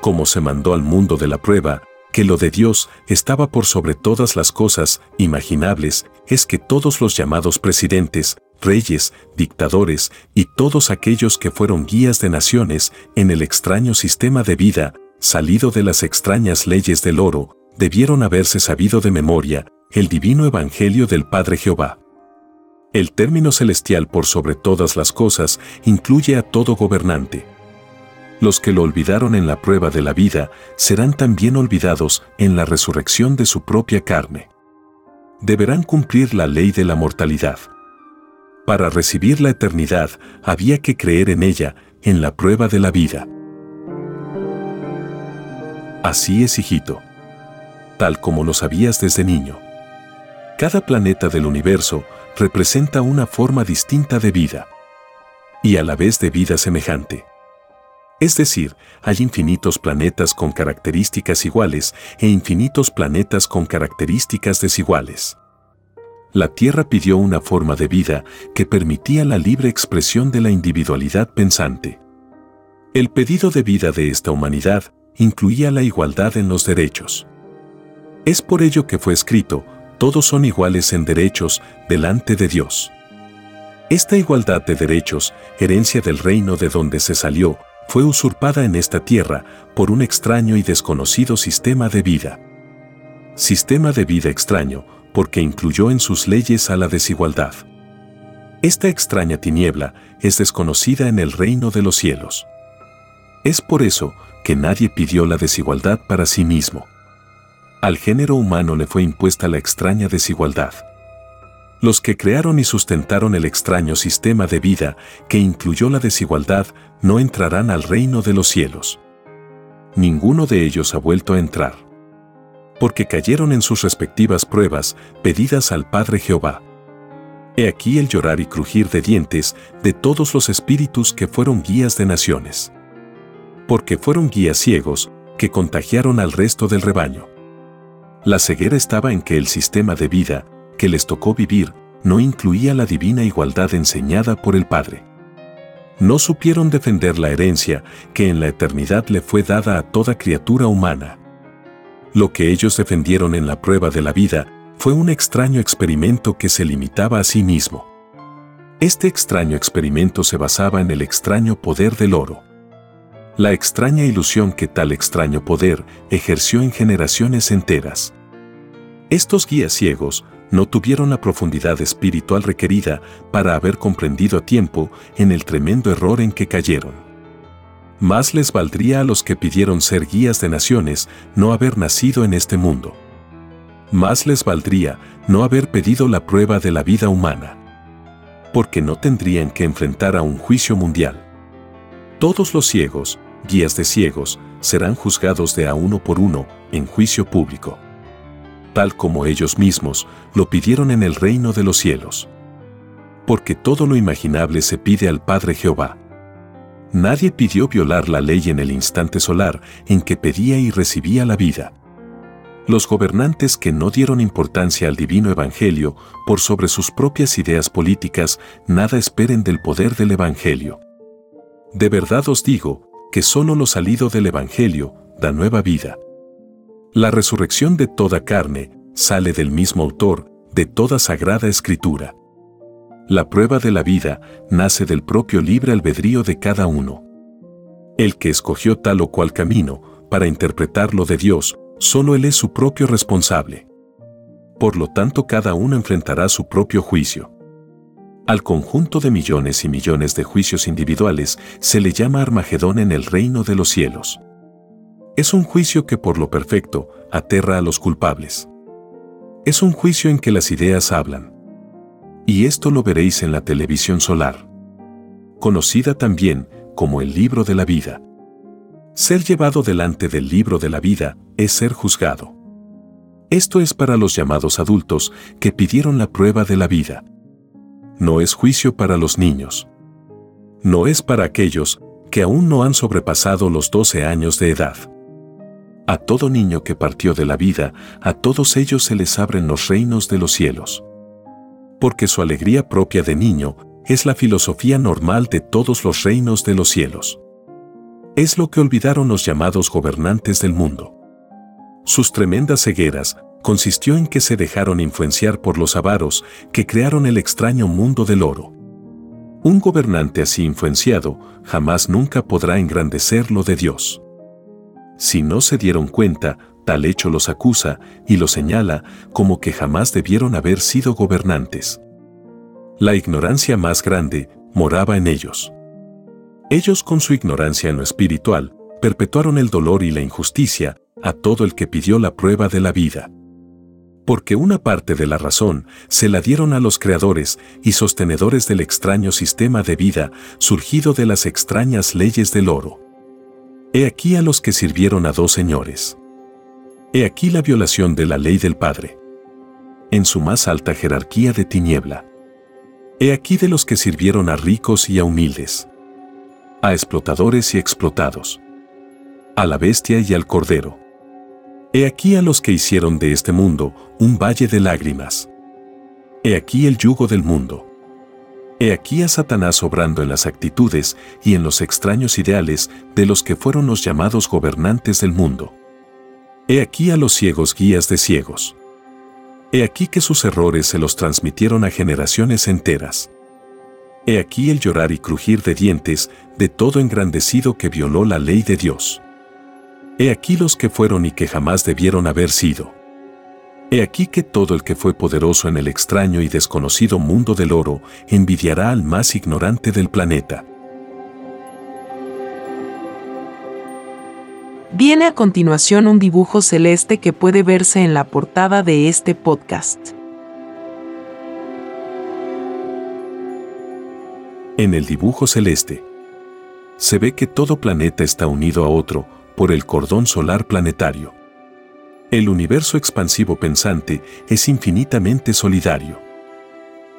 como se mandó al mundo de la prueba, que lo de Dios estaba por sobre todas las cosas imaginables, es que todos los llamados presidentes, reyes, dictadores y todos aquellos que fueron guías de naciones en el extraño sistema de vida, salido de las extrañas leyes del oro, debieron haberse sabido de memoria el divino evangelio del Padre Jehová. El término celestial por sobre todas las cosas incluye a todo gobernante, los que lo olvidaron en la prueba de la vida serán también olvidados en la resurrección de su propia carne. Deberán cumplir la ley de la mortalidad. Para recibir la eternidad había que creer en ella, en la prueba de la vida. Así es, hijito. Tal como lo sabías desde niño. Cada planeta del universo representa una forma distinta de vida. Y a la vez de vida semejante. Es decir, hay infinitos planetas con características iguales e infinitos planetas con características desiguales. La Tierra pidió una forma de vida que permitía la libre expresión de la individualidad pensante. El pedido de vida de esta humanidad incluía la igualdad en los derechos. Es por ello que fue escrito, todos son iguales en derechos delante de Dios. Esta igualdad de derechos, herencia del reino de donde se salió, fue usurpada en esta tierra por un extraño y desconocido sistema de vida. Sistema de vida extraño, porque incluyó en sus leyes a la desigualdad. Esta extraña tiniebla es desconocida en el reino de los cielos. Es por eso que nadie pidió la desigualdad para sí mismo. Al género humano le fue impuesta la extraña desigualdad. Los que crearon y sustentaron el extraño sistema de vida que incluyó la desigualdad no entrarán al reino de los cielos. Ninguno de ellos ha vuelto a entrar. Porque cayeron en sus respectivas pruebas pedidas al Padre Jehová. He aquí el llorar y crujir de dientes de todos los espíritus que fueron guías de naciones. Porque fueron guías ciegos que contagiaron al resto del rebaño. La ceguera estaba en que el sistema de vida que les tocó vivir no incluía la divina igualdad enseñada por el Padre. No supieron defender la herencia que en la eternidad le fue dada a toda criatura humana. Lo que ellos defendieron en la prueba de la vida fue un extraño experimento que se limitaba a sí mismo. Este extraño experimento se basaba en el extraño poder del oro. La extraña ilusión que tal extraño poder ejerció en generaciones enteras. Estos guías ciegos no tuvieron la profundidad espiritual requerida para haber comprendido a tiempo en el tremendo error en que cayeron. Más les valdría a los que pidieron ser guías de naciones no haber nacido en este mundo. Más les valdría no haber pedido la prueba de la vida humana. Porque no tendrían que enfrentar a un juicio mundial. Todos los ciegos, guías de ciegos, serán juzgados de a uno por uno en juicio público tal como ellos mismos lo pidieron en el reino de los cielos. Porque todo lo imaginable se pide al Padre Jehová. Nadie pidió violar la ley en el instante solar en que pedía y recibía la vida. Los gobernantes que no dieron importancia al divino Evangelio por sobre sus propias ideas políticas, nada esperen del poder del Evangelio. De verdad os digo, que solo lo salido del Evangelio da nueva vida. La resurrección de toda carne sale del mismo autor de toda sagrada escritura. La prueba de la vida nace del propio libre albedrío de cada uno. El que escogió tal o cual camino para interpretar lo de Dios Solo Él es su propio responsable. Por lo tanto, cada uno enfrentará su propio juicio. Al conjunto de millones y millones de juicios individuales se le llama Armagedón en el reino de los cielos. Es un juicio que por lo perfecto aterra a los culpables. Es un juicio en que las ideas hablan. Y esto lo veréis en la televisión solar, conocida también como el libro de la vida. Ser llevado delante del libro de la vida es ser juzgado. Esto es para los llamados adultos que pidieron la prueba de la vida. No es juicio para los niños. No es para aquellos que aún no han sobrepasado los 12 años de edad. A todo niño que partió de la vida, a todos ellos se les abren los reinos de los cielos. Porque su alegría propia de niño es la filosofía normal de todos los reinos de los cielos. Es lo que olvidaron los llamados gobernantes del mundo. Sus tremendas cegueras consistió en que se dejaron influenciar por los avaros que crearon el extraño mundo del oro. Un gobernante así influenciado jamás nunca podrá engrandecer lo de Dios. Si no se dieron cuenta, tal hecho los acusa y los señala como que jamás debieron haber sido gobernantes. La ignorancia más grande moraba en ellos. Ellos con su ignorancia en lo espiritual, perpetuaron el dolor y la injusticia a todo el que pidió la prueba de la vida. Porque una parte de la razón se la dieron a los creadores y sostenedores del extraño sistema de vida surgido de las extrañas leyes del oro. He aquí a los que sirvieron a dos señores. He aquí la violación de la ley del Padre. En su más alta jerarquía de tiniebla. He aquí de los que sirvieron a ricos y a humildes. A explotadores y explotados. A la bestia y al cordero. He aquí a los que hicieron de este mundo un valle de lágrimas. He aquí el yugo del mundo. He aquí a Satanás obrando en las actitudes y en los extraños ideales de los que fueron los llamados gobernantes del mundo. He aquí a los ciegos guías de ciegos. He aquí que sus errores se los transmitieron a generaciones enteras. He aquí el llorar y crujir de dientes de todo engrandecido que violó la ley de Dios. He aquí los que fueron y que jamás debieron haber sido. He aquí que todo el que fue poderoso en el extraño y desconocido mundo del oro envidiará al más ignorante del planeta. Viene a continuación un dibujo celeste que puede verse en la portada de este podcast. En el dibujo celeste, se ve que todo planeta está unido a otro por el cordón solar planetario. El universo expansivo pensante es infinitamente solidario.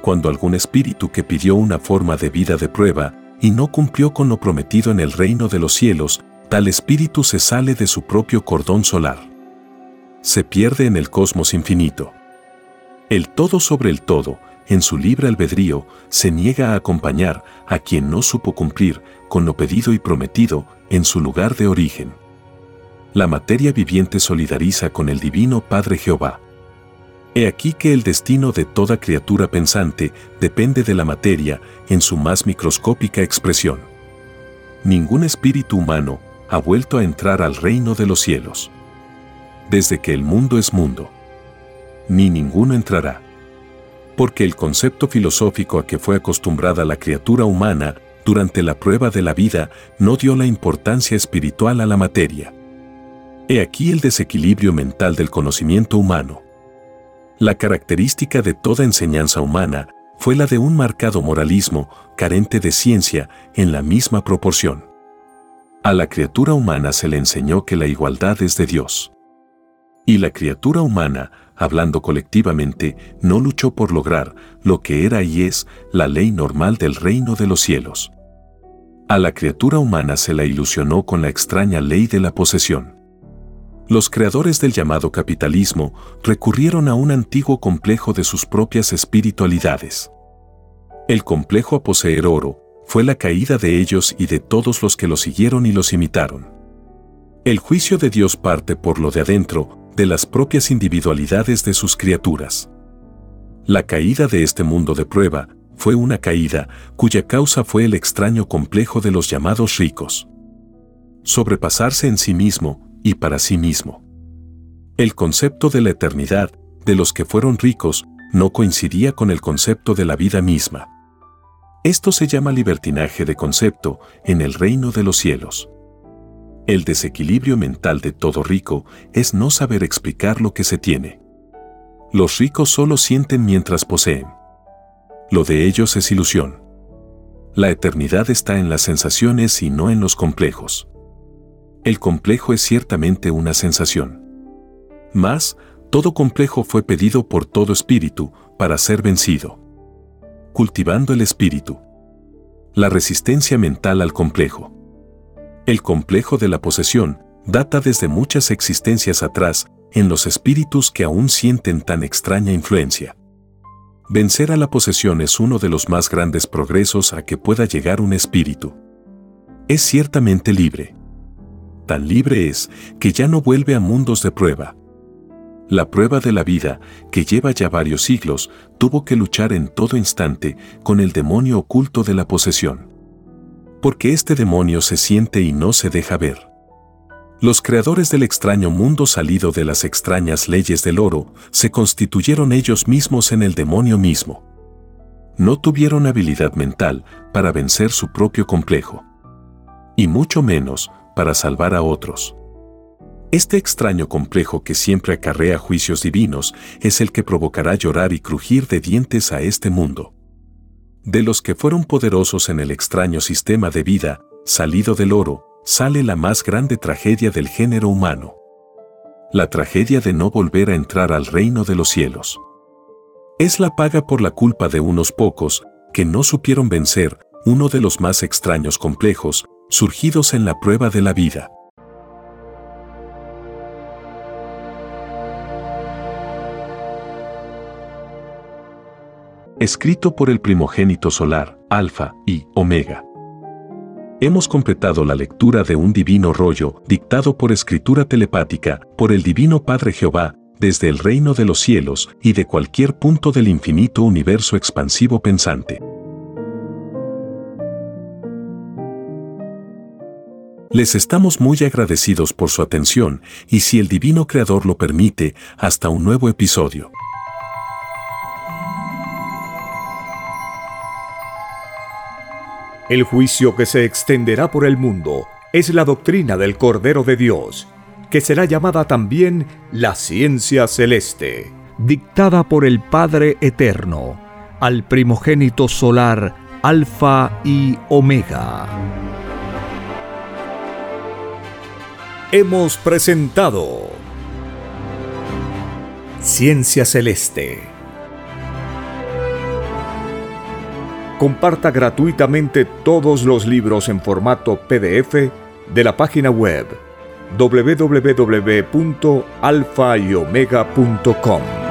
Cuando algún espíritu que pidió una forma de vida de prueba y no cumplió con lo prometido en el reino de los cielos, tal espíritu se sale de su propio cordón solar. Se pierde en el cosmos infinito. El todo sobre el todo, en su libre albedrío, se niega a acompañar a quien no supo cumplir con lo pedido y prometido en su lugar de origen la materia viviente solidariza con el Divino Padre Jehová. He aquí que el destino de toda criatura pensante depende de la materia en su más microscópica expresión. Ningún espíritu humano ha vuelto a entrar al reino de los cielos. Desde que el mundo es mundo. Ni ninguno entrará. Porque el concepto filosófico a que fue acostumbrada la criatura humana durante la prueba de la vida no dio la importancia espiritual a la materia He aquí el desequilibrio mental del conocimiento humano. La característica de toda enseñanza humana fue la de un marcado moralismo carente de ciencia en la misma proporción. A la criatura humana se le enseñó que la igualdad es de Dios. Y la criatura humana, hablando colectivamente, no luchó por lograr lo que era y es la ley normal del reino de los cielos. A la criatura humana se la ilusionó con la extraña ley de la posesión los creadores del llamado capitalismo recurrieron a un antiguo complejo de sus propias espiritualidades. El complejo a poseer oro fue la caída de ellos y de todos los que los siguieron y los imitaron. El juicio de Dios parte por lo de adentro, de las propias individualidades de sus criaturas. La caída de este mundo de prueba fue una caída cuya causa fue el extraño complejo de los llamados ricos. Sobrepasarse en sí mismo y para sí mismo. El concepto de la eternidad de los que fueron ricos no coincidía con el concepto de la vida misma. Esto se llama libertinaje de concepto en el reino de los cielos. El desequilibrio mental de todo rico es no saber explicar lo que se tiene. Los ricos solo sienten mientras poseen. Lo de ellos es ilusión. La eternidad está en las sensaciones y no en los complejos. El complejo es ciertamente una sensación. Mas, todo complejo fue pedido por todo espíritu para ser vencido cultivando el espíritu. La resistencia mental al complejo. El complejo de la posesión data desde muchas existencias atrás en los espíritus que aún sienten tan extraña influencia. Vencer a la posesión es uno de los más grandes progresos a que pueda llegar un espíritu. Es ciertamente libre. Tan libre es que ya no vuelve a mundos de prueba, la prueba de la vida, que lleva ya varios siglos, tuvo que luchar en todo instante con el demonio oculto de la posesión. Porque este demonio se siente y no se deja ver. Los creadores del extraño mundo salido de las extrañas leyes del oro se constituyeron ellos mismos en el demonio mismo. No tuvieron habilidad mental para vencer su propio complejo. Y mucho menos para salvar a otros. Este extraño complejo que siempre acarrea juicios divinos es el que provocará llorar y crujir de dientes a este mundo. De los que fueron poderosos en el extraño sistema de vida, salido del oro, sale la más grande tragedia del género humano. La tragedia de no volver a entrar al reino de los cielos. Es la paga por la culpa de unos pocos que no supieron vencer uno de los más extraños complejos surgidos en la prueba de la vida. escrito por el primogénito solar, Alfa y Omega. Hemos completado la lectura de un divino rollo, dictado por escritura telepática, por el Divino Padre Jehová, desde el reino de los cielos y de cualquier punto del infinito universo expansivo pensante. Les estamos muy agradecidos por su atención y si el Divino Creador lo permite, hasta un nuevo episodio. El juicio que se extenderá por el mundo es la doctrina del Cordero de Dios, que será llamada también la ciencia celeste, dictada por el Padre Eterno, al primogénito solar Alfa y Omega. Hemos presentado Ciencia Celeste comparta gratuitamente todos los libros en formato PDF de la página web www.alfayomega.com.